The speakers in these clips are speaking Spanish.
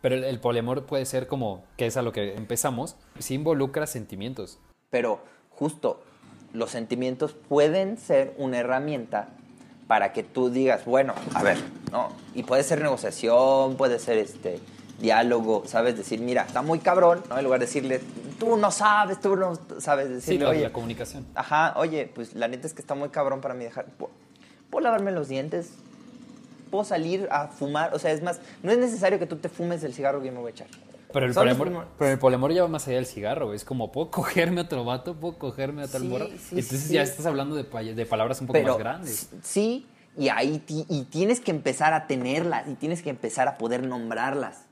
Pero el, el poliamor puede ser como, que es a lo que empezamos, si involucra sentimientos. Pero justo los sentimientos pueden ser una herramienta para que tú digas, bueno, a ver, ¿no? Y puede ser negociación, puede ser este diálogo, ¿sabes? Decir, mira, está muy cabrón, ¿no? En lugar de decirle, tú no sabes, tú no sabes, Sí, decirle, la, oye, la comunicación. ajá, oye, pues la neta es que está muy cabrón para mí dejar, ¿puedo, puedo lavarme los dientes? ¿Puedo salir a fumar? O sea, es más, no es necesario que tú te fumes el cigarro que me voy a echar. Pero el, fumo- pero el poliamor ya va más allá del cigarro. Es como, ¿puedo cogerme a otro vato? ¿Puedo cogerme a tal Sí, morra? sí, Entonces sí. ya estás hablando de, pa- de palabras un poco Pero más grandes. sí, y ahí y tienes que empezar a tenerlas y tienes que empezar a poder nombrarlas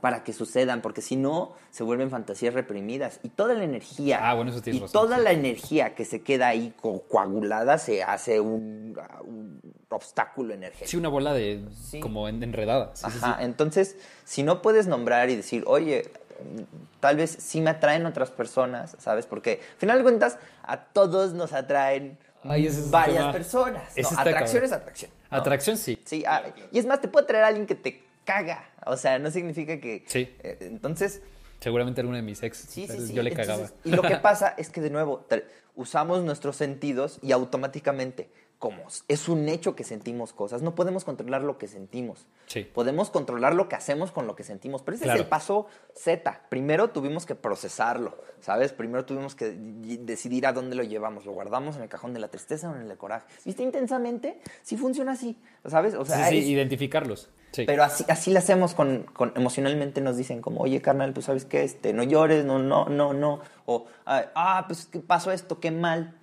para que sucedan, porque si no se vuelven fantasías reprimidas y toda la energía Ah, bueno, eso tienes y razón, toda sí. la energía que se queda ahí co- coagulada se hace un, un obstáculo energético. Sí, una bola de Sí. como en- enredada. Sí, Ajá, entonces, si no puedes nombrar y decir, oye, mm, tal vez sí me atraen otras personas, ¿sabes? Porque, al final de cuentas, a todos nos atraen Ay, es varias personas. No, atracción cabrón. es atracción. ¿no? Atracción sí. Sí, ah, y es más, te puede atraer a alguien que te caga. O sea, no significa que... Sí. eh, entonces, Seguramente alguno de mis ex. sí, sí, sí. Yo le Entonces, cagaba. Y lo que pasa es que, de nuevo, usamos nuestros sentidos y automáticamente, como es un hecho que sentimos cosas, no podemos controlar lo que sentimos. Sí. Podemos controlar lo que hacemos con lo que sentimos. Pero ese Claro. es el paso Z. Primero tuvimos que procesarlo, ¿sabes? Primero tuvimos que decidir a dónde lo llevamos. ¿Lo guardamos en el cajón de la tristeza o en el de coraje? ¿Viste intensamente? Sí funciona así, ¿sabes? O Sí, sea, sí, es- identificarlos. Sí. pero así, así lo hacemos con, con- emocionalmente nos dicen como, oye, carnal, pues sabes qué, este, no llores, no, no, no, no. O, ah, pues ¿qué pasó esto? Qué mal.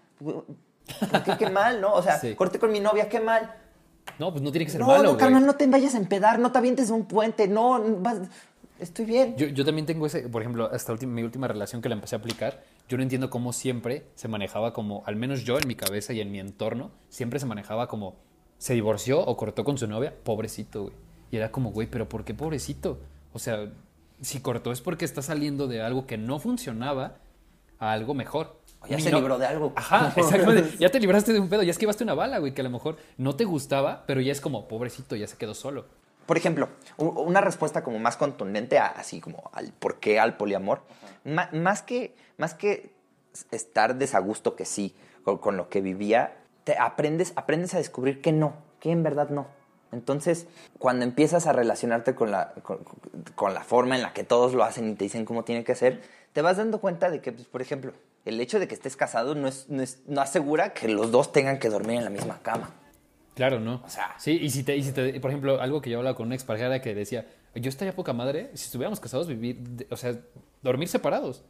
¿Por qué qué mal, no? O sea, Sí. corté con mi novia, qué mal. No, pues no tiene que ser No, malo, no, carnal, no te vayas a empedar, no te avientes de un puente, no, vas- estoy bien. Yo, yo también tengo ese, por ejemplo, hasta mi última relación que la empecé a aplicar, yo no entiendo cómo siempre se manejaba como, al menos yo en mi cabeza y en mi entorno, siempre se manejaba como, se divorció o cortó con su novia, pobrecito, güey. Y era como, güey, pero ¿por qué pobrecito? O sea, si cortó es porque está saliendo de algo que no funcionaba a algo mejor. O ya se no- libró de algo. Ajá, exactamente. Ya te libraste de un pedo, ya esquivaste una bala, güey, que a lo mejor no te gustaba, pero ya es como, pobrecito, ya se quedó solo. Por ejemplo, una respuesta como más contundente, a- así como al por qué al poliamor, más, que, más que estar desagusto que sí con, con lo que vivía, te aprendes, aprendes a descubrir que no, que en verdad no. Entonces, cuando empiezas a relacionarte con la, con, con la forma en la que todos lo hacen y te dicen cómo tiene que hacer, te vas dando cuenta de que, pues, por ejemplo, el hecho de que estés casado no, es, no, es- no asegura que los dos tengan que dormir en la misma cama. Claro, ¿no? O sea- Sí, y si te, y si te- por ejemplo, algo que yo hablaba con una expareja que decía, yo estaría poca madre si estuviéramos casados, vivir, o sea, dormir separados.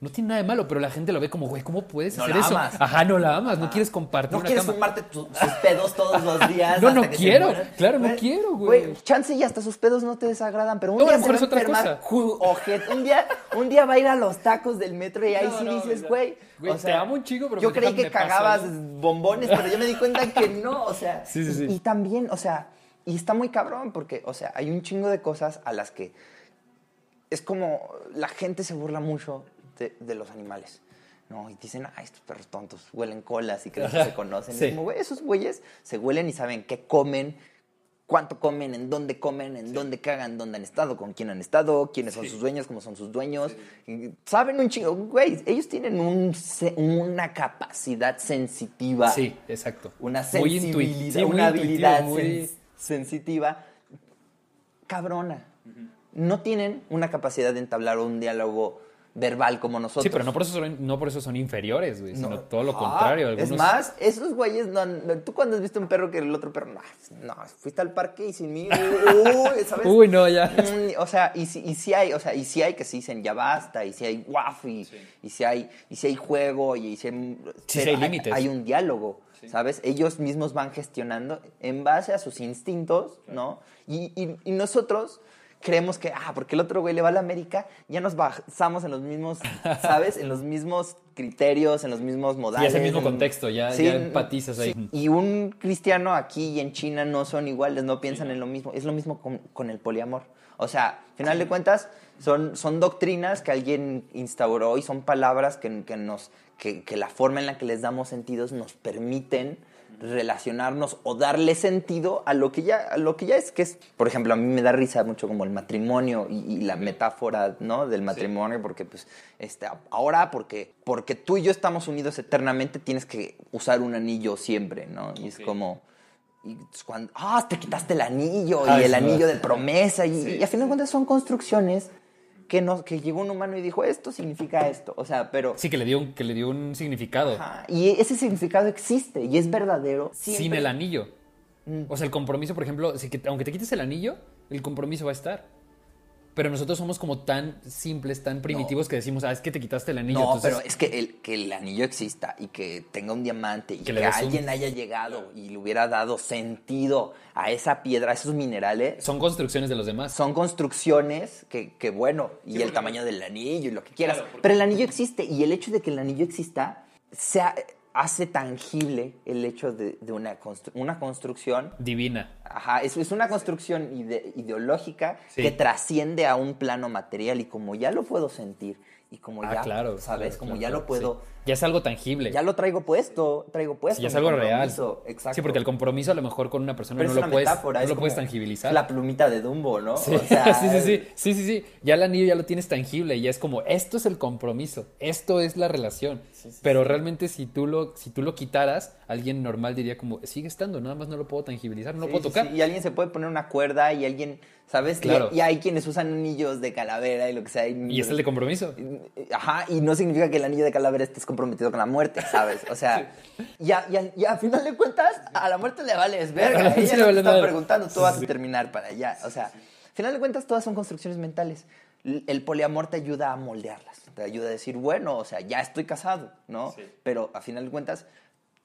No tiene nada de malo, pero la gente lo ve como, güey, ¿cómo puedes No hacer la eso? amas. Ajá, no la amas, no quieres compartir No una quieres cama. fumarte tu- sus pedos todos los días. No, hasta no que quiero. Claro, no quiero, güey. Chance y hasta sus pedos no te desagradan, pero un No, a día lo se mejor va a es otra enfermar. cosa. Un día, un día va a ir a los tacos del metro y ahí No, sí dices, güey, güey. güey, te amo un chingo, pero Yo ¿por qué creí que cagabas eso? bombones, pero yo me di cuenta que no, o sea. Sí, sí, sí. Y también, o sea, y está muy cabrón porque, o sea, hay un chingo de cosas a las que es como la gente se burla mucho de, de los animales. ¿no? Y dicen, ah, estos perros tontos huelen colas y creen que se conocen. Sí. Es como, esos güeyes se huelen y saben qué comen, cuánto comen, en dónde comen, en dónde cagan, dónde han estado, con quién han estado, quiénes son sus dueños, cómo son sus dueños. Y Saben un chingo, güey, ellos tienen un una capacidad sensitiva Sí, exacto. una sensibilidad, una habilidad muy- sensitiva cabrona. No tienen una capacidad de entablar un diálogo verbal como nosotros. Sí, pero no por eso son, no por eso son inferiores, güey, sino No. todo lo Ah, contrario. Algunos... Es más, esos güeyes, no, no, tú cuando has visto un perro que el otro perro, no, no, fuiste al parque y sin mí, uy, ¿sabes? Uy, no, ya. Mm, O sea, y si, y si hay, o sea, y si hay que se dicen ya basta, y si hay guapo, y, y si hay, y si hay juego, y si hay, Sí, hay límites. Hay un diálogo, ¿sabes? Ellos mismos van gestionando en base a sus instintos, ¿no? Y, y- y nosotros creemos que, ah, porque el otro güey le va a la América, ya nos basamos en los mismos, ¿sabes? En los mismos criterios, en los mismos modales. es el mismo contexto, ya, Sí, ya empatizas ahí. sí. Y un cristiano aquí y en China no son iguales, no piensan en lo mismo. Es lo mismo con, con el poliamor. O sea, al final de cuentas, son, son doctrinas que alguien instauró y son palabras que, que nos, que, que la forma en la que les damos sentidos nos permiten relacionarnos o darle sentido a lo que ya, a lo que ya es, que es, por ejemplo, a mí me da risa mucho como el matrimonio y, y la metáfora, ¿no? Del matrimonio, porque pues, este, ahora porque, porque tú y yo estamos unidos eternamente, tienes que usar un anillo siempre, ¿no? Y es como... Y cuando, ah, te quitaste el anillo Ah, y el anillo de promesa y, Sí, y a fin de cuentas son construcciones que, no, que llegó un humano y dijo, esto significa esto, o sea, pero... Sí, que le dio un, que le dio un significado. Ajá, y ese significado existe y es verdadero. Sin el anillo. Mm. O sea, el compromiso, por ejemplo, si que- aunque te quites el anillo, el compromiso va a estar. Pero nosotros somos como tan simples, tan primitivos que decimos, ah, es que te quitaste el anillo. No, entonces- pero es que el, que el anillo exista y que tenga un diamante y Que un- alguien haya llegado y le hubiera dado sentido a esa piedra, a esos minerales, son construcciones de los demás. son construcciones que, que bueno, y el porque- tamaño del anillo y lo que quieras. Claro, porque- Pero el anillo existe y el hecho de que el anillo exista se ha- hace tangible el hecho de, de una, constru- una construcción Divina. Ajá, es, es una construcción ide- ideológica Sí. que trasciende a un plano material y como ya lo puedo sentir y como Ah, ya, claro. ¿sabes? claro, como claro, ya lo puedo, sí. Ya es algo tangible. ya lo traigo puesto, traigo puesto. Sí, ya es algo real. Exacto. Sí, porque el compromiso a lo mejor con una persona Pero no es lo una puedes, metáfora, no es lo puedes tangibilizar. La plumita de Dumbo, ¿no? Sí, O sea, sí, sí, sí, sí, sí, sí. Ya el anillo ya lo tienes tangible y ya es como, esto es el compromiso, esto es la relación. Pero realmente si tú lo, si tú lo quitaras, alguien normal diría como, sigue estando, nada más no lo puedo tangibilizar, no lo puedo tocar. Y alguien se puede poner una cuerda y alguien, ¿sabes? Y- Claro. Y, hay quienes usan anillos de calavera y lo que sea. Y es el de compromiso. Ajá, y no significa que el anillo de calavera estés comprometido con la muerte, ¿sabes? O sea, ya, ya, ya, a final de cuentas, a la muerte le vales A verga. la Ella muerte no le te vale está preguntando, tú vas a terminar para allá. O sea, a final de cuentas, todas son construcciones mentales. El poliamor te ayuda a moldearlas. Te ayuda a decir, bueno, o sea, ya estoy casado, ¿no? Sí. Pero a final de cuentas,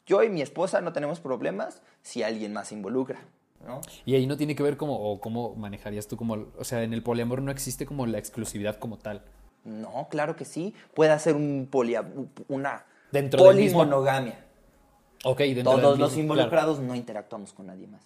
yo y mi esposa no tenemos problemas si alguien más se involucra, ¿no? Y ahí no tiene que ver como, o cómo manejarías tú como, o sea, en el poliamor no existe como la exclusividad como tal. No, claro que sí. Puede ser un polia, una Dentro polimonogamia. Ok, dentro del Todos los mismo- involucrados no interactuamos con nadie más.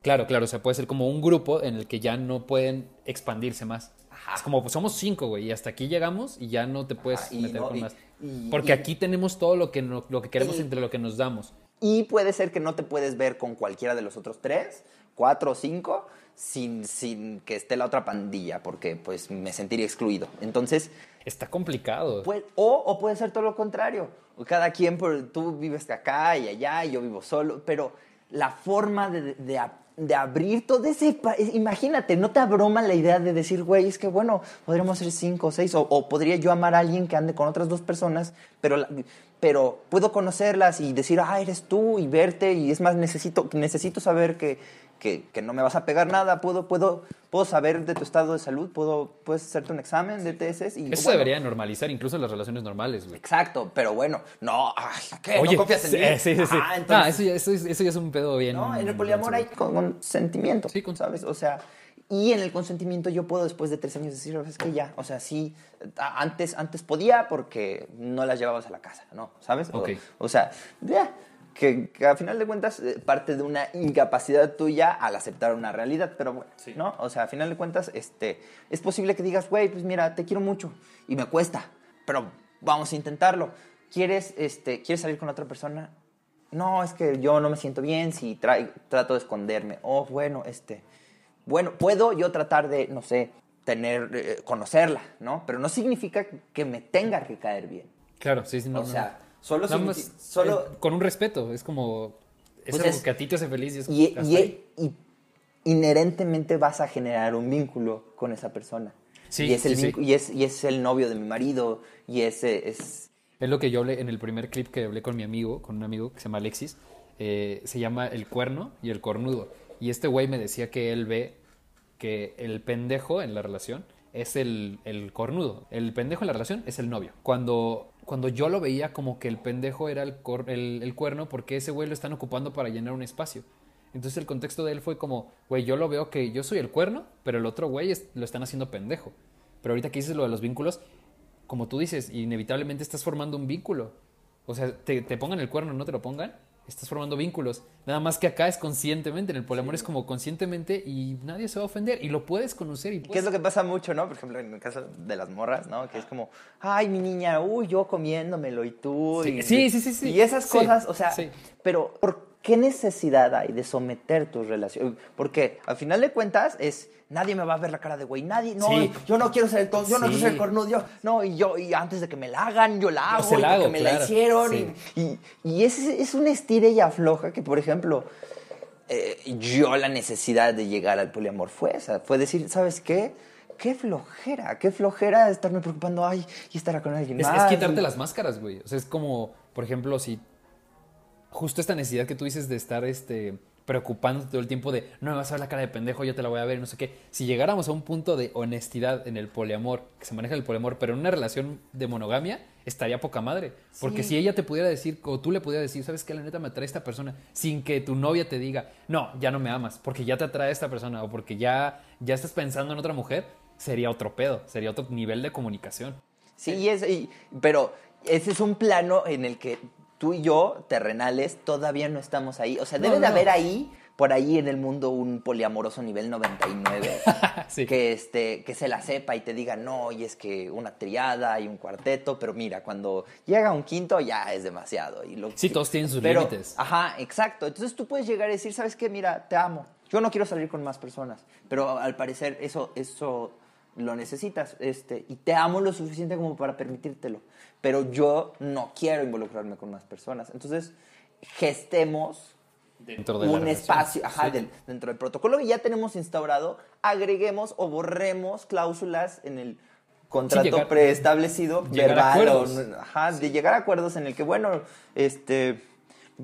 Claro, claro, o sea, puede ser como un grupo en el que ya no pueden expandirse más. Ajá. Es como, pues somos cinco, güey, y hasta aquí llegamos y ya no te puedes Ajá, meter no- con y- más. y- Porque y- aquí tenemos todo lo que, no- lo que queremos entre lo que nos damos. Y puede ser que no te puedes ver con cualquiera de los otros tres, cuatro o cinco, sin, sin que esté la otra pandilla, porque pues me sentiría excluido. Entonces, Está complicado. Puede- o, o puede ser todo lo contrario. Cada quien, por, tú vives acá y allá y yo vivo solo, pero la forma de, de, de abrir todo ese... Imagínate, no te abroma la idea de decir, güey, es que bueno, podríamos ser cinco o seis, o, o podría yo amar a alguien que ande con otras dos personas, pero, la- pero puedo conocerlas y decir, ah, eres tú y verte, y es más, necesito, necesito saber que, que, que no me vas a pegar nada, puedo, puedo, puedo saber de tu estado de salud, puedo, puedes hacerte un examen de TSS y... Eso bueno, debería normalizar incluso las relaciones normales, güey. Exacto, pero bueno, no, ay, ¿qué? ¿No confías en sí, mí? sí, sí, sí. Ah, entonces, eso, ya, eso, es- eso ya es un pedo bien. no, en el poliamor hay con- consentimiento, Sí, con- ¿sabes? O sea, y en el consentimiento yo puedo después de tres años decir, es que ya, o sea, sí, antes, antes podía porque no las llevabas a la casa, ¿no? ¿Sabes? O, Ok. o sea, ya, que, que a final de cuentas eh, parte de una incapacidad tuya al aceptar una realidad, pero bueno, Sí. ¿no? O sea, a final de cuentas, este, es posible que digas, güey, pues mira, te quiero mucho y me cuesta, pero vamos a intentarlo. ¿Quieres, este, ¿quieres salir con otra persona? No, es que yo no me siento bien si tra- trato de esconderme. Oh, bueno, este, bueno, puedo yo tratar de, no sé, tener, eh, conocerla, ¿no? Pero no significa que me tenga que caer bien. Claro, sí, sí, no. o no. Solo, signifi- más, solo eh, con un respeto, es como. Es Pues algo es- que a ti te hace feliz y es y, hasta y- y inherentemente vas a generar un vínculo con esa persona. Sí, y, es el sí, sí. y, es, y es el novio de mi marido, y ese es... Es lo que yo hablé en el primer clip que hablé con mi amigo, con un amigo que se llama Alexis. eh, se llama El Cuerno y El Cornudo. Y este güey me decía que él ve que el pendejo en la relación es el, el cornudo. El pendejo en la relación es el novio. Cuando, cuando yo lo veía como que el pendejo era el, el, cuerno porque ese güey lo están ocupando para llenar un espacio. Entonces el contexto de él fue como, güey, yo lo veo que yo soy el cuerno, pero el otro güey lo están haciendo pendejo. Pero ahorita que dices lo de los vínculos, como tú dices, inevitablemente estás formando un vínculo. O sea, te, te pongan el cuerno, no te lo pongan, estás formando vínculos. Nada más que acá es conscientemente, en el poliamor es como conscientemente y nadie se va a ofender y lo puedes conocer y ¿Qué es lo que pasa mucho, no? Por ejemplo, en el caso de las morras, ¿no? Que es como, ay, mi niña, uy, yo comiéndomelo y tú. Sí, y, sí, sí, sí, sí. Y esas Sí, cosas, o sea, pero por ¿qué necesidad hay de someter tus relaciones? Porque al final de cuentas es, nadie me va a ver la cara de güey, nadie, no, Sí. yo no quiero ser el tonto, yo no quiero ser el cornudo, yo, no, y yo, y antes de que me la hagan, yo la hago, se la y porque hago, me la claro. hicieron, Sí. y, y, y es, es una estira y afloja que, por ejemplo, eh, yo la necesidad de llegar al poliamor fue esa, fue decir, ¿sabes qué? Qué flojera, qué flojera estarme preocupando, ay, y estará con alguien Es, es más. quitarte las máscaras, güey. O sea, es como, por ejemplo, si justo esta necesidad que tú dices de estar este, preocupándote todo el tiempo de no me vas a ver la cara de pendejo, yo te la voy a ver, no sé qué. Si llegáramos a un punto de honestidad en el poliamor, que se maneja el poliamor, pero en una relación de monogamia, estaría poca madre. Porque Sí. si ella te pudiera decir, o tú le pudieras decir, ¿sabes qué? La neta me atrae esta persona, sin que tu novia te diga, no, ya no me amas, porque ya te atrae esta persona, o porque ya, ya estás pensando en otra mujer, sería otro pedo, sería otro nivel de comunicación. Sí, y es, y- pero ese es un plano en el que tú y yo, terrenales, todavía no estamos ahí. O sea, No, debe de haber ahí, por ahí en el mundo, un poliamoroso nivel 99 Sí. que, este, que se la sepa y te diga, no, y es que una triada y un cuarteto, pero mira, cuando llega un quinto ya es demasiado. Y lo, Sí, todos tienen sus pero- límites. Ajá, exacto. Entonces tú puedes llegar a decir, ¿sabes qué? Mira, te amo. Yo no quiero salir con más personas, pero al parecer eso, eso lo necesitas. Este, y te amo lo suficiente como para permitírtelo. Pero yo no quiero involucrarme con más personas. Entonces, gestemos Dentro de un espacio ajá, Sí. del- dentro del protocolo que ya tenemos instaurado, agreguemos o borremos cláusulas en el contrato llegar- preestablecido, verbal, o, ajá, de llegar a acuerdos en el que, bueno, este,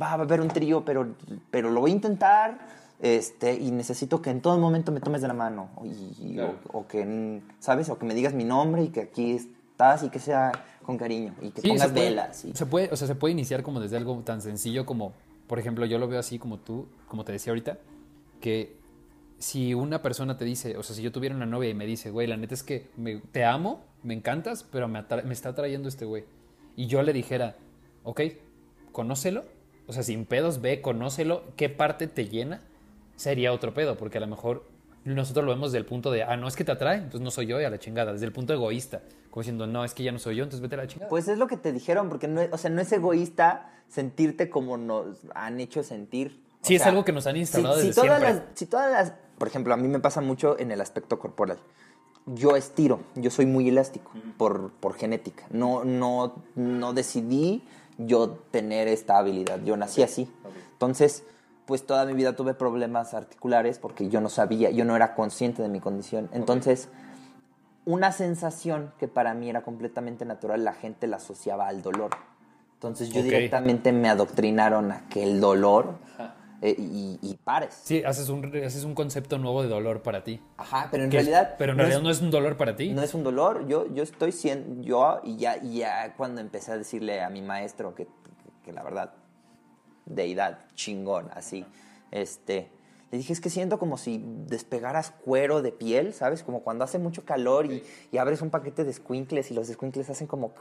va a haber un trío, pero, pero lo voy a intentar, este, y necesito que en todo momento me tomes de la mano, y- y- Claro. o, o que, ¿sabes? O que me digas mi nombre y que aquí estás y que sea con cariño, y que Sí, pongas se puede, velas. y- se puede, o sea, se puede iniciar como desde algo tan sencillo como, por ejemplo, yo lo veo así como tú, como te decía ahorita, que si una persona te dice, o sea, si yo tuviera una novia y me dice, güey, la neta es que me- te amo, me encantas, pero me, me está atrayendo este güey. Y yo le dijera, ok, conócelo, o sea, sin pedos, ve, conócelo, ¿qué parte te llena? Sería otro pedo, porque a lo mejor nosotros lo vemos desde el punto de, ah, no, es que te atrae, entonces no soy yo y a la chingada, desde el punto egoísta, como diciendo, no, es que ya no soy yo, entonces vete a la chingada. Pues es lo que te dijeron, porque no es, o sea, no es egoísta sentirte como nos han hecho sentir. O Sí, es sea, algo que nos han instalado si, si desde todas siempre. Las, si todas las, por ejemplo, a mí me pasa mucho en el aspecto corporal. Yo estiro, yo soy muy elástico por, por genética. No, no, no decidí yo tener esta habilidad. Yo nací así. Entonces, pues toda mi vida tuve problemas articulares porque yo no sabía, yo no era consciente de mi condición. Entonces, una sensación que para mí era completamente natural, la gente la asociaba al dolor. Entonces yo directamente me adoctrinaron a que el dolor eh, y, y pares. Sí, haces un, haces un concepto nuevo de dolor para ti. Ajá, pero en es- realidad... pero en no realidad es- no es un dolor para ti. no es un dolor, yo, yo estoy siendo, yo, y ya, y ya cuando empecé a decirle a mi maestro que, que la verdad, deidad, chingón, así, este, le dije, es que siento como si despegaras cuero de piel, ¿sabes? Como cuando hace mucho calor y, y abres un paquete de squinkles y los squinkles hacen como...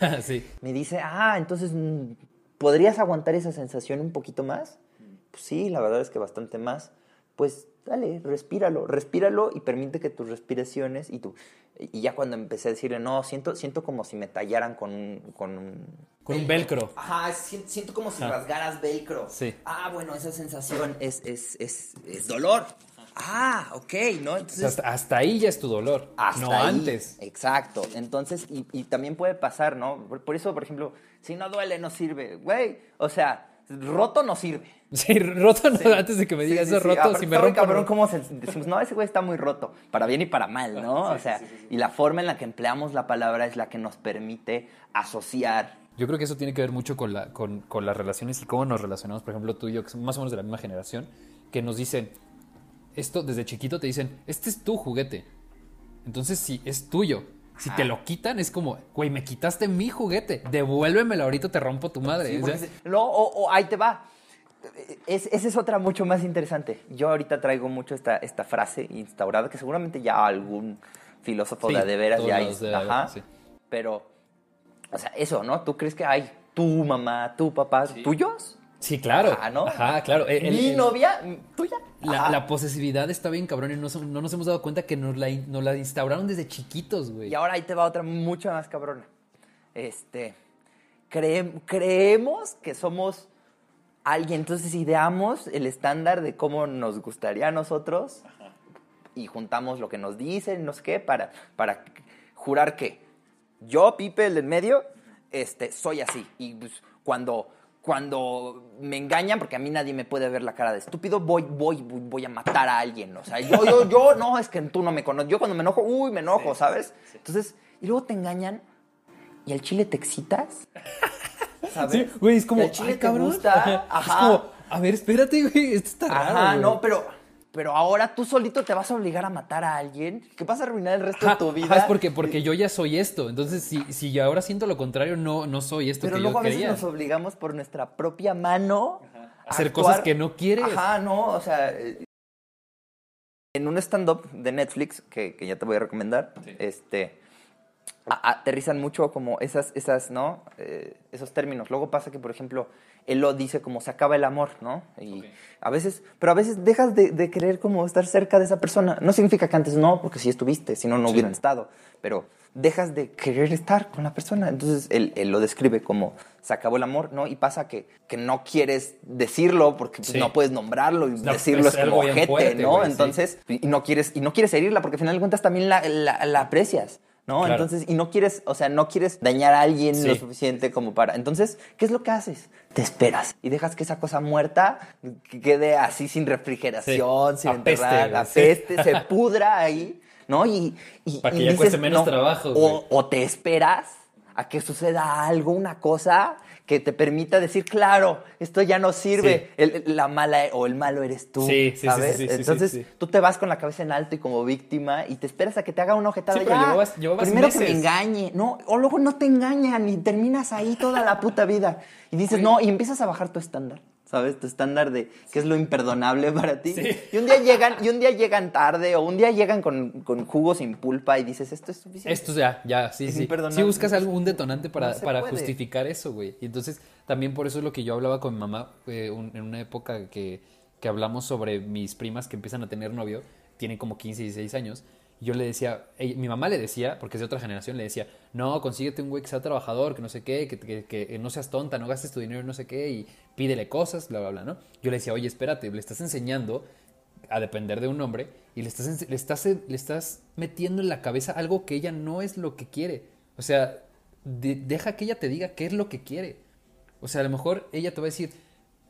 sí. Me dice, ah, entonces, mm, ¿podrías aguantar esa sensación un poquito más? Pues sí, la verdad es que bastante más. Pues dale, respíralo, respíralo y permite que tus respiraciones y tu... Y ya cuando empecé a decirle, no, siento, siento como si me tallaran con un... Con un, Con un velcro. Ajá, siento, siento como si Ajá. rasgaras velcro. Sí. Ah, bueno, esa sensación es, es, es, es dolor. Ah, ok, ¿no? Entonces, hasta, hasta ahí ya es tu dolor. hasta no ahí. antes. Exacto. Entonces, y, y también puede pasar, ¿no? Por, por eso, por ejemplo, si no duele, no sirve. Güey, o sea, roto no sirve. Sí, roto no, antes de que me digas Sí, sí, eso, sí. roto, si me rompo. cabrón cómo se- decimos, no, ese güey está muy roto, para bien y para mal, ¿no? o sea, y la forma en la que empleamos la palabra es la que nos permite asociar. Yo creo que eso tiene que ver mucho con, la, con, con las relaciones y cómo nos relacionamos, por ejemplo, tú y yo, que somos más o menos de la misma generación, que nos dicen, esto desde chiquito te dicen, este es tu juguete. Entonces, si es tuyo, si te lo quitan, es como, güey, me quitaste mi juguete, devuélvemelo, ahorita te rompo tu madre. Sí, O sea, no, o, o ahí te va. Es- esa es otra mucho más interesante. Yo ahorita traigo mucho esta, esta frase instaurada que seguramente ya algún filósofo Sí, de, de veras ya haber, Ajá. sí. Pero, o sea, eso, ¿no? ¿Tú crees que hay tu mamá, tu papá, tuyos? Sí, claro. Ajá, ¿no? Ajá, claro. El- el- Mi el- novia, tuya. La, posesividad está bien cabrón y no, no nos hemos dado cuenta que nos la, nos la instauraron desde chiquitos, güey. Y ahora ahí te va otra mucho más cabrona. Este, creem- creemos que somos alguien. Entonces ideamos el estándar de cómo nos gustaría a nosotros y juntamos lo que nos dicen, no sé qué, para, para jurar que yo, Pipe, el del medio, este, soy así. Y pues, cuando, cuando me engañan, porque a mí nadie me puede ver la cara de estúpido, voy, voy, voy, voy a matar a alguien. O sea, yo, yo, yo, no, es que tú no me conoces. Yo cuando me enojo, uy, me enojo, ¿sabes? Entonces, y luego te engañan y al chile te excitas. ¿Sabes? Sí, güey, es como, El chile ay, te gusta, Ajá. Es ajá. como, a ver, espérate, güey, esto está raro. Ajá, no, pero, pero ahora tú solito te vas a obligar a matar a alguien que vas a arruinar el resto Ajá, de tu vida. ajá, es porque, porque yo ya soy esto. Entonces, si, si yo ahora siento lo contrario, no, no soy esto Pero que luego yo a veces quería. nos obligamos por nuestra propia mano a Hacer actuar. cosas que no quieres. Ajá, no, o sea, eh, en un stand-up de Netflix que, que ya te voy a recomendar, este, a- aterrizan mucho como esas, esas, ¿no? Eh, esos términos. Luego pasa que, por ejemplo, él lo dice como se acaba el amor, ¿no? Y Ok. a veces, pero a veces dejas de, de querer como estar cerca de esa persona. No significa que antes no, porque si estuviste, si no, no Sí. hubieran estado. Pero dejas de querer estar con la persona. Entonces él, él lo describe como se acabó el amor, ¿no? Y pasa que, que no quieres decirlo porque pues, Sí. no puedes nombrarlo y No, decirlo es es, como ojete, ¿no? sí. Entonces, y y no quieres, y no quieres herirla porque al final de cuentas también la, la- la aprecias. ¿No? Claro. Entonces, y no quieres, o sea, no quieres dañar a alguien Sí. lo suficiente como para. Entonces, ¿qué es lo que haces? Te esperas y dejas que esa cosa muerta que quede así sin refrigeración, Sí. sin Apeste, enterrar, apeste, se pudra ahí, ¿no? Y, y- Para que y ya dices, cueste menos no, trabajo, O, o te esperas a que suceda algo, una cosa que te permita decir, claro, esto ya no sirve, el- la mala o el malo eres tú, Sí, sí, sí, ¿sabes? Entonces, tú te vas con la cabeza en alto y como víctima y te esperas a que te haga una ojetada. Ya, llevabas- llevabas primero que me engañe, ¿no? O luego no te engañan y terminas ahí toda la puta vida. Y dices, no, y empiezas a bajar tu estándar, ¿sabes? Tu estándar de qué es lo imperdonable para ti. Sí. Y un día llegan, y un día llegan tarde, o un día llegan con, con jugo sin pulpa y dices, esto es suficiente. Esto ya, ya, sí, Es sí. Sí buscas algún detonante para, No para puede. justificar eso, güey. Y entonces, también por eso es lo que yo hablaba con mi mamá eh, un- en una época que, que hablamos sobre mis primas que empiezan a tener novio, tienen como 15, 16 años. Yo le decía, mi mamá le decía, porque es de otra generación, le decía, no, consíguete un güey que sea trabajador, que no sé qué, que, que no seas tonta, no gastes tu dinero no sé qué, y pídele cosas, bla, bla, bla, ¿no? Yo le decía, oye, espérate, le estás enseñando a depender de un hombre y le estás, le estás, le estás metiendo en la cabeza algo que ella no es lo que quiere. O sea, de- deja que ella te diga qué es lo que quiere. O sea, a lo mejor ella te va a decir,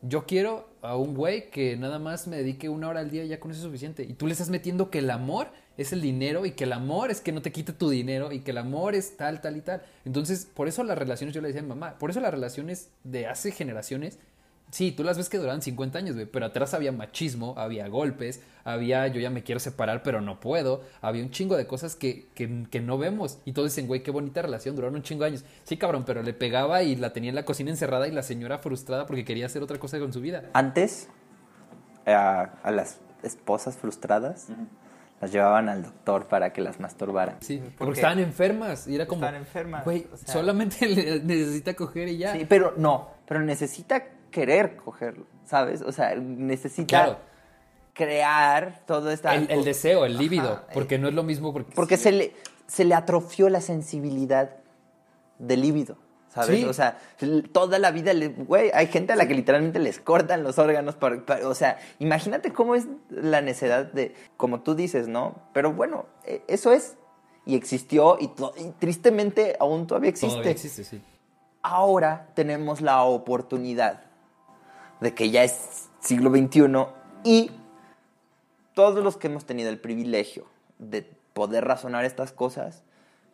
yo quiero a un güey que nada más me dedique una hora al día y ya con eso es suficiente. Y tú le estás metiendo que el amor es el dinero y que el amor es que no te quite tu dinero y que el amor es tal, tal y tal. Entonces, por eso las relaciones, yo le decía a mi mamá, por eso las relaciones de hace generaciones Sí, tú las ves que duraban 50 años, güey, pero atrás había machismo, había golpes, había yo ya me quiero separar, pero no puedo, había un chingo de cosas que, que, que no vemos. Y todos dicen, güey, qué bonita relación, duraron un chingo de años. Sí, cabrón, pero le pegaba y la tenía en la cocina encerrada y la señora frustrada porque quería hacer otra cosa con su vida. Antes, a, a las esposas frustradas, las llevaban al doctor para que las masturbaran. Sí, porque, Porque estaban enfermas y era como, estaban enfermas, güey, o sea- solamente le- necesita coger y ya. Sí, pero no, pero necesita querer cogerlo, ¿sabes? O sea, necesita Claro. crear todo esta... El, el deseo, el líbido, Ajá, porque no es lo mismo porque... Porque se le, se le atrofió la sensibilidad del líbido, ¿sabes? Sí. O sea, toda la vida, güey, hay gente a la que literalmente les cortan los órganos para, para- o sea, imagínate cómo es la necesidad de, como tú dices, ¿no? Pero bueno, e- eso es, y existió, y, tristemente aún todavía existe. Todavía existe, sí. Ahora tenemos la oportunidad de que ya es siglo XXI y todos los que hemos tenido el privilegio de poder razonar estas cosas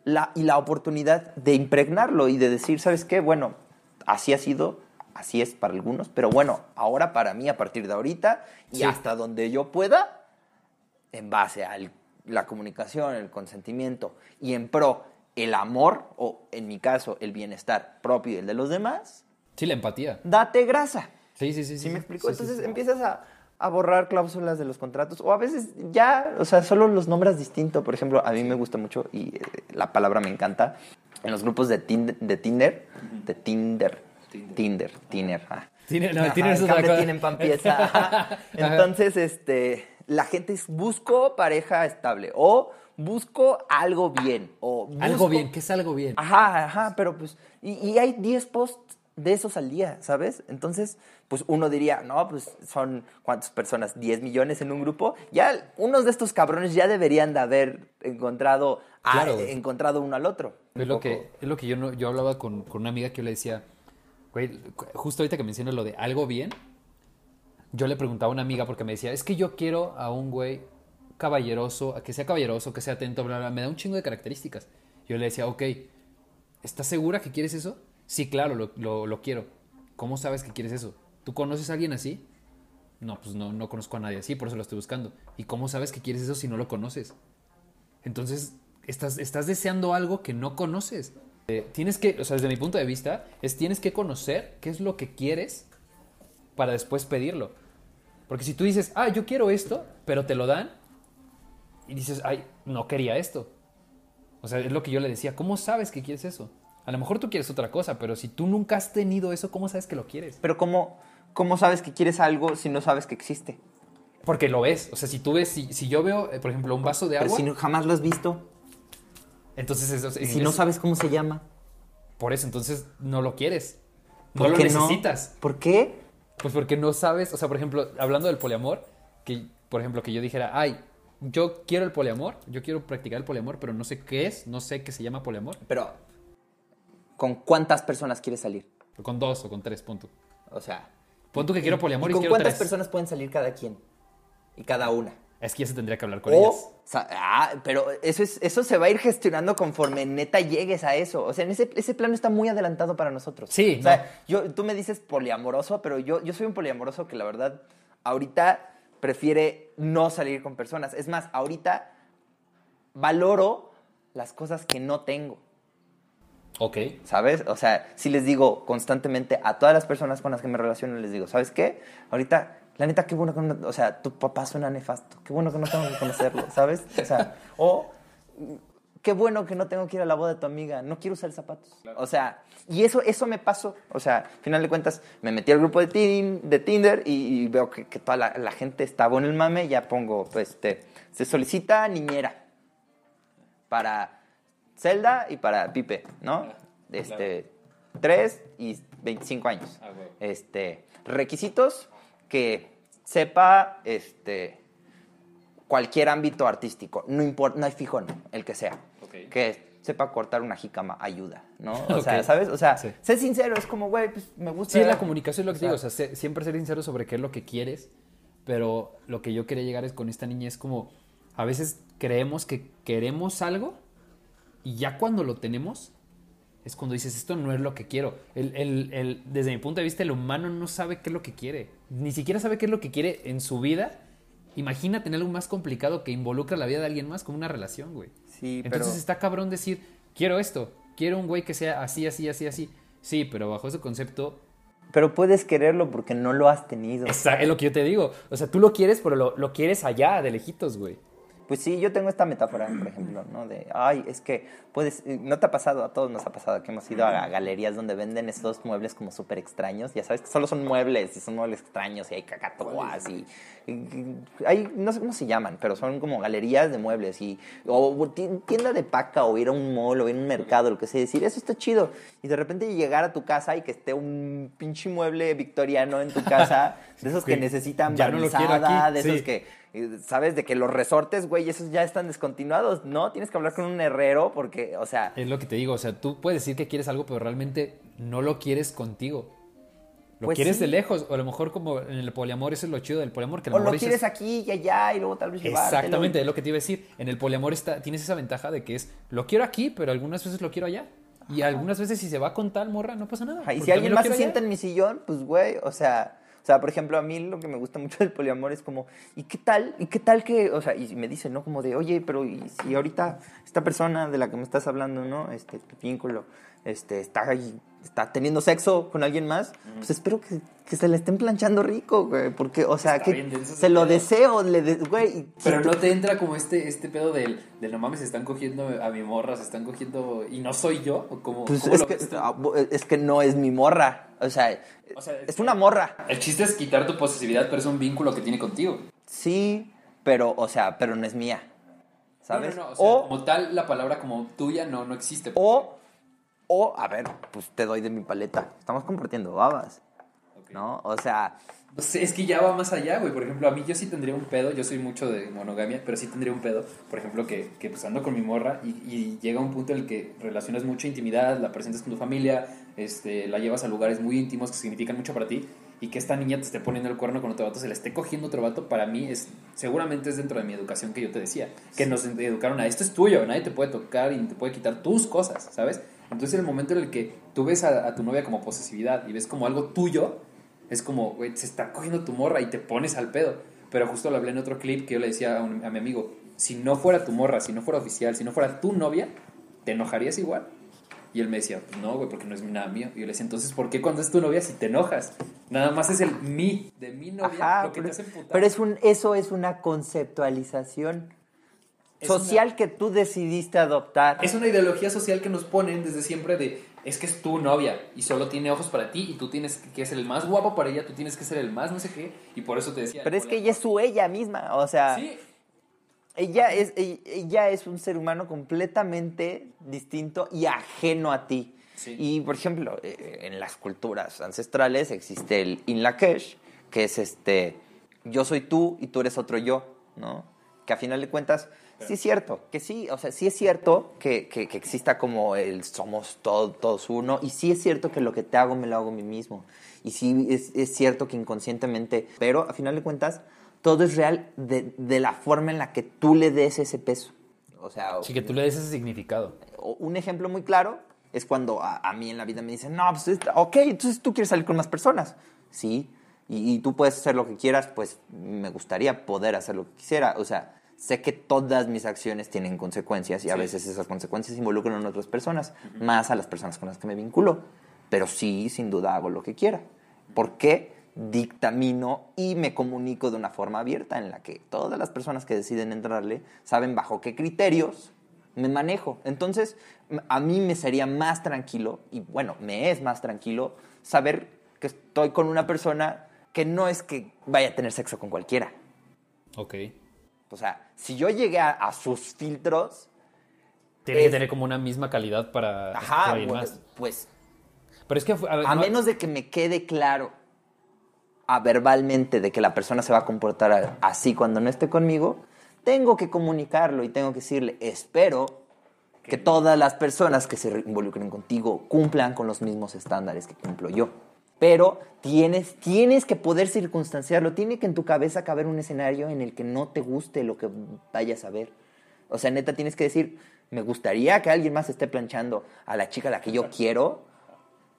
la, y la oportunidad de impregnarlo y de decir, ¿sabes qué? Bueno, así ha sido, así es para algunos, pero bueno, ahora para mí, a partir de ahorita y Sí. hasta donde yo pueda, en base a la comunicación, el consentimiento y en pro el amor, o en mi caso, el bienestar propio y el de los demás, Sí, la empatía. date grasa. Sí, sí, sí. ¿Sí, me explico? Sí, sí, Entonces sí. empiezas a, a borrar cláusulas de los contratos o a veces ya, o sea, solo los nombras distinto. Por ejemplo, a mí me gusta mucho y eh, la palabra me encanta. En los grupos de Tinder, de Tinder, de Tinder, Tinder, Tinder. ah. Tiene- no, Ajá, Tinder es otra cosa. tienen pan pieza. Entonces, este, la gente es busco pareja estable o busco algo bien o Algo busco- bien, ¿qué es algo bien? Ajá, ajá, pero pues, y, y hay 10 posts de esos al día, ¿sabes? Entonces, pues uno diría, no, pues son cuántas personas, 10 millones en un grupo. Ya unos de estos cabrones ya deberían de haber encontrado, a- Claro, güey. encontrado uno al otro. Es Un lo que, es lo que yo, no, yo hablaba con, con una amiga que yo le decía, güey, justo ahorita que mencionas lo de algo bien, yo le preguntaba a una amiga porque me decía, es que yo quiero a un güey caballeroso, a que sea caballeroso, que sea atento, bla, bla, me da un chingo de características. Yo le decía, ok, ¿estás segura que quieres eso? Sí, claro, lo, lo- quiero. ¿Cómo sabes que quieres eso? ¿Tú conoces a alguien así? No, pues no, no conozco a nadie así, por eso lo estoy buscando. ¿Y cómo sabes que quieres eso si no lo conoces? Entonces, estás, estás deseando algo que no conoces. Eh, tienes que, o sea, desde mi punto de vista, es tienes que conocer qué es lo que quieres para después pedirlo. Porque si tú dices, ah, yo quiero esto, pero te lo dan, y dices, ay, no quería esto. O sea, es lo que yo le decía, ¿cómo sabes que quieres eso? A lo mejor tú quieres otra cosa, pero si tú nunca has tenido eso, ¿cómo sabes que lo quieres? Pero ¿cómo, ¿cómo sabes que quieres algo si no sabes que existe? Porque lo ves. O sea, si tú ves, si, si yo veo, eh, por ejemplo, un vaso de Pero agua, si no- jamás lo has visto, entonces eso, y si no sabes cómo se llama, Por eso, entonces no lo quieres. No ¿por lo necesitas. ¿Por qué? Pues porque no sabes, o sea, por ejemplo, hablando del poliamor, que, por ejemplo, que yo dijera, ay, yo quiero el poliamor, yo quiero practicar el poliamor, pero no sé qué es, no sé qué se llama poliamor. Pero, ¿con cuántas personas quieres salir? O con dos o con tres, punto. O sea, Pon tú que quiero poliamor ¿y y, con quiero cuántas tres. personas pueden salir cada quien? Y cada una. Es que ya se tendría que hablar con O, ellas. ah, pero eso, es, eso se va a ir gestionando conforme neta llegues a eso. O sea, en ese, ese plano está muy adelantado para nosotros. Sí, O sea, yo, tú me dices poliamoroso, pero yo, yo soy un poliamoroso que la verdad ahorita prefiere no salir con personas. Es más, ahorita valoro las cosas que no tengo. Ok. ¿Sabes? O sea, si les digo constantemente a todas las personas con las que me relaciono, les digo, ¿sabes qué? Ahorita, la neta, qué bueno que no, o sea, tu papá suena nefasto, qué bueno que no tengo que conocerlo, ¿sabes? O qué bueno que no tengo que ir a la boda de tu amiga, no quiero usar zapatos. O sea, y eso, eso me pasó. O sea, al final de cuentas, me metí al grupo de, Tin- de Tinder y, veo que, toda la, la gente estaba en el mame, ya pongo, pues, este, se solicita niñera para Zelda y para Pipe, ¿no? Este, 3 y 25 años. Ah. Este, requisitos que sepa este cualquier ámbito artístico, no importa, no hay fijón, el que sea. Que sepa cortar una jícama ayuda, ¿no? O sea, Ok. ¿sabes? O sea, Sí. sé sincero, es como, güey, pues me gusta. Sí, la comunicación es lo que O digo, sea, o sea, siempre ser sincero sobre qué es lo que quieres, pero lo que yo quería llegar es con esta niña es como, a veces creemos que queremos algo y ya cuando lo tenemos es cuando dices, esto no es lo que quiero. El, el- el- desde mi punto de vista, el humano no sabe qué es lo que quiere, ni siquiera sabe qué es lo que quiere en su vida. Imagina tener algo más complicado que involucra la vida de alguien más como una relación, güey. Sí, Entonces pero- está cabrón decir, quiero esto, quiero un güey que sea así, así, así, así. Sí, pero bajo ese concepto Pero puedes quererlo porque no lo has tenido. Esa- es lo que yo te digo. O sea, tú lo quieres, pero lo, lo quieres allá, de lejitos, güey. Pues sí, yo tengo esta metáfora, por ejemplo, ¿no? De, ay, es que puedes, eh, ¿no te ha pasado? A todos nos ha pasado que hemos ido a galerías donde venden estos muebles como súper extraños. Ya sabes que solo son muebles y son muebles extraños y hay cacatoas y, hay, no sé cómo se llaman, pero son como galerías de muebles y, o ti- tienda de paca o ir a un mall o ir a un mercado, lo que sea, decir, eso está chido. Y de repente llegar a tu casa y que esté un pinche mueble victoriano en tu casa, de esos que necesitan no barnizada, de esos sí. que ¿Sabes? De que los resortes, güey, esos ya están descontinuados, ¿no? Tienes que hablar con un herrero porque, o sea, Es lo que te digo. O sea, tú puedes decir que quieres algo, pero realmente no lo quieres contigo. Lo Pues quieres sí. de lejos. O a lo mejor como en el poliamor, eso es lo chido del poliamor. Que o lo quieres aquí y allá y luego tal vez llevártelo. Exactamente, es lo que te iba a decir. En el poliamor está, tienes esa ventaja de que es, lo quiero aquí, pero algunas veces lo quiero allá. Y algunas veces si se va con tal morra, no pasa nada. Ajá, Y si alguien más se sienta allá. en mi sillón, pues, güey, o sea, o sea, por ejemplo, a mí lo que me gusta mucho del poliamor es como, ¿y qué tal? ¿Y qué tal que, o sea, y me dice, ¿no? Como de, oye, pero ¿y si ahorita esta persona de la que me estás hablando, ¿no? Este, tu vínculo, este, está ahí, está teniendo sexo con alguien más, pues espero que, que se le estén planchando rico, güey, porque, o sea, Está que bien se lo deseo, le de- güey. Pero no te entra como este, este pedo del, del no mames, se están cogiendo a mi morra, se están cogiendo y no soy yo. ¿O cómo, Pues es lo que, ah, es que no es mi morra, o sea, O sea, es una morra. El chiste es quitar tu posesividad, pero es un vínculo que tiene contigo. Sí, pero, o sea, pero no es mía. ¿Sabes? No, no, no, o sea, o, como tal, la palabra como tuya no, no existe. o O, a ver, pues te doy de mi paleta. Estamos compartiendo babas. ¿No? O sea, sé, es que ya va más allá, güey. Por ejemplo, a mí yo sí tendría un pedo, yo soy mucho de monogamia, pero sí tendría un pedo, por ejemplo, que, que pues ando con mi morra y, y llega un punto en el que relacionas mucha intimidad, la presentas con tu familia, este, la llevas a lugares muy íntimos que significan mucho para ti y que esta niña te esté poniendo el cuerno con otro vato, se le esté cogiendo otro vato, para mí es, seguramente es dentro de mi educación que yo te decía, que nos educaron a esto es tuyo, nadie te puede tocar y te puede quitar tus cosas, ¿sabes? Entonces el momento en el que tú ves a, a tu novia como posesividad y ves como algo tuyo, es como, güey, se está cogiendo tu morra y te pones al pedo. Pero justo lo hablé en otro clip que yo le decía a, a mi amigo, si no fuera tu morra, si no fuera oficial, si no fuera tu novia, ¿te enojarías igual? Y él me decía, no, güey, porque no es nada mío. Y yo le decía, entonces, ¿por qué cuando es tu novia si te enojas? Nada más es el mí, de mi novia, lo que pero, te hace putar. pero es un, eso es una conceptualización social una- que tú decidiste adoptar. Es una ideología social que nos ponen desde siempre de, es que es tu novia y solo tiene ojos para ti y tú tienes que ser el más guapo para ella, tú tienes que ser el más no sé qué. Y por eso te decía... pero es que ella es su ella misma, o sea, Sí, ella, es, ella, ella es un ser humano completamente distinto y ajeno a ti. Sí. Y, por ejemplo, eh, en las culturas ancestrales existe el Inlakesh, que es este, yo soy tú y tú eres otro yo, ¿no? Que a final de cuentas, sí es cierto, que sí, o sea, sí es cierto que, que- que exista como el somos todo- todos uno, y sí es cierto que lo que te hago me lo hago a mí mismo, y sí es, es cierto que inconscientemente, pero a final de cuentas, todo es real de, de la forma en la que tú le des ese peso. O sea, Sí, que tú le des ese significado. un ejemplo muy claro es cuando a, a mí en la vida me dicen, no, pues, ok, entonces tú quieres salir con más personas. Sí, y, y tú puedes hacer lo que quieras, pues me gustaría poder hacer lo que quisiera. O sea, sé que todas mis acciones tienen consecuencias y a Sí. veces esas consecuencias involucran a otras personas, más a las personas con las que me vinculo. Pero sí, sin duda, hago lo que quiera. ¿Por qué? Dictamino y me comunico de una forma abierta en la que todas las personas que deciden entrarle saben bajo qué criterios me manejo. Entonces, a mí me sería más tranquilo, y bueno, me es más tranquilo saber que estoy con una persona que no es que vaya a tener sexo con cualquiera. Ok. O sea, si yo llegué a, a sus filtros, Tiene Es- que tener como una misma calidad para ajá, pues, más. pues Pero es que... A, ver, a no- menos de que me quede claro a verbalmente de que la persona se va a comportar así cuando no esté conmigo, tengo que comunicarlo y tengo que decirle, espero que todas las personas que se involucren contigo cumplan con los mismos estándares que cumplo yo. Pero tienes, tienes que poder circunstanciarlo, tiene que en tu cabeza caber un escenario en el que no te guste lo que vayas a ver. O sea, neta, tienes que decir, me gustaría que alguien más esté planchando a la chica a la que yo quiero,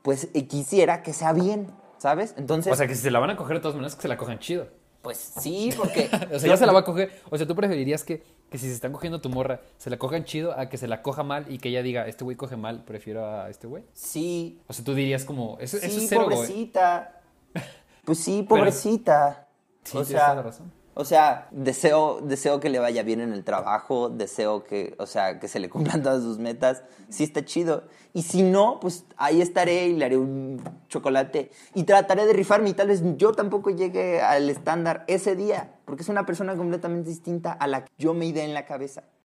pues quisiera que sea bien, ¿sabes? Entonces, O sea, que si se la van a coger de todas maneras, que se la cojan chido. pues sí, porque... O sea, ya se la va a coger. O sea, tú preferirías que, que si se están cogiendo tu morra, se la cojan chido a que se la coja mal y que ella diga, este güey coge mal, prefiero a este güey. Sí, O sea, tú dirías como, eso, eso sí, es cero, pobrecita. Pues sí, pobrecita. Sí, o sea, la razón. O sea, deseo, deseo que le vaya bien en el trabajo, deseo que, o sea, que se le cumplan todas sus metas. Sí está chido. Y si no, pues ahí estaré y le haré un chocolate y trataré de rifarme y tal vez yo tampoco llegue al estándar ese día, porque es una persona completamente distinta a la que yo me ideé en la cabeza.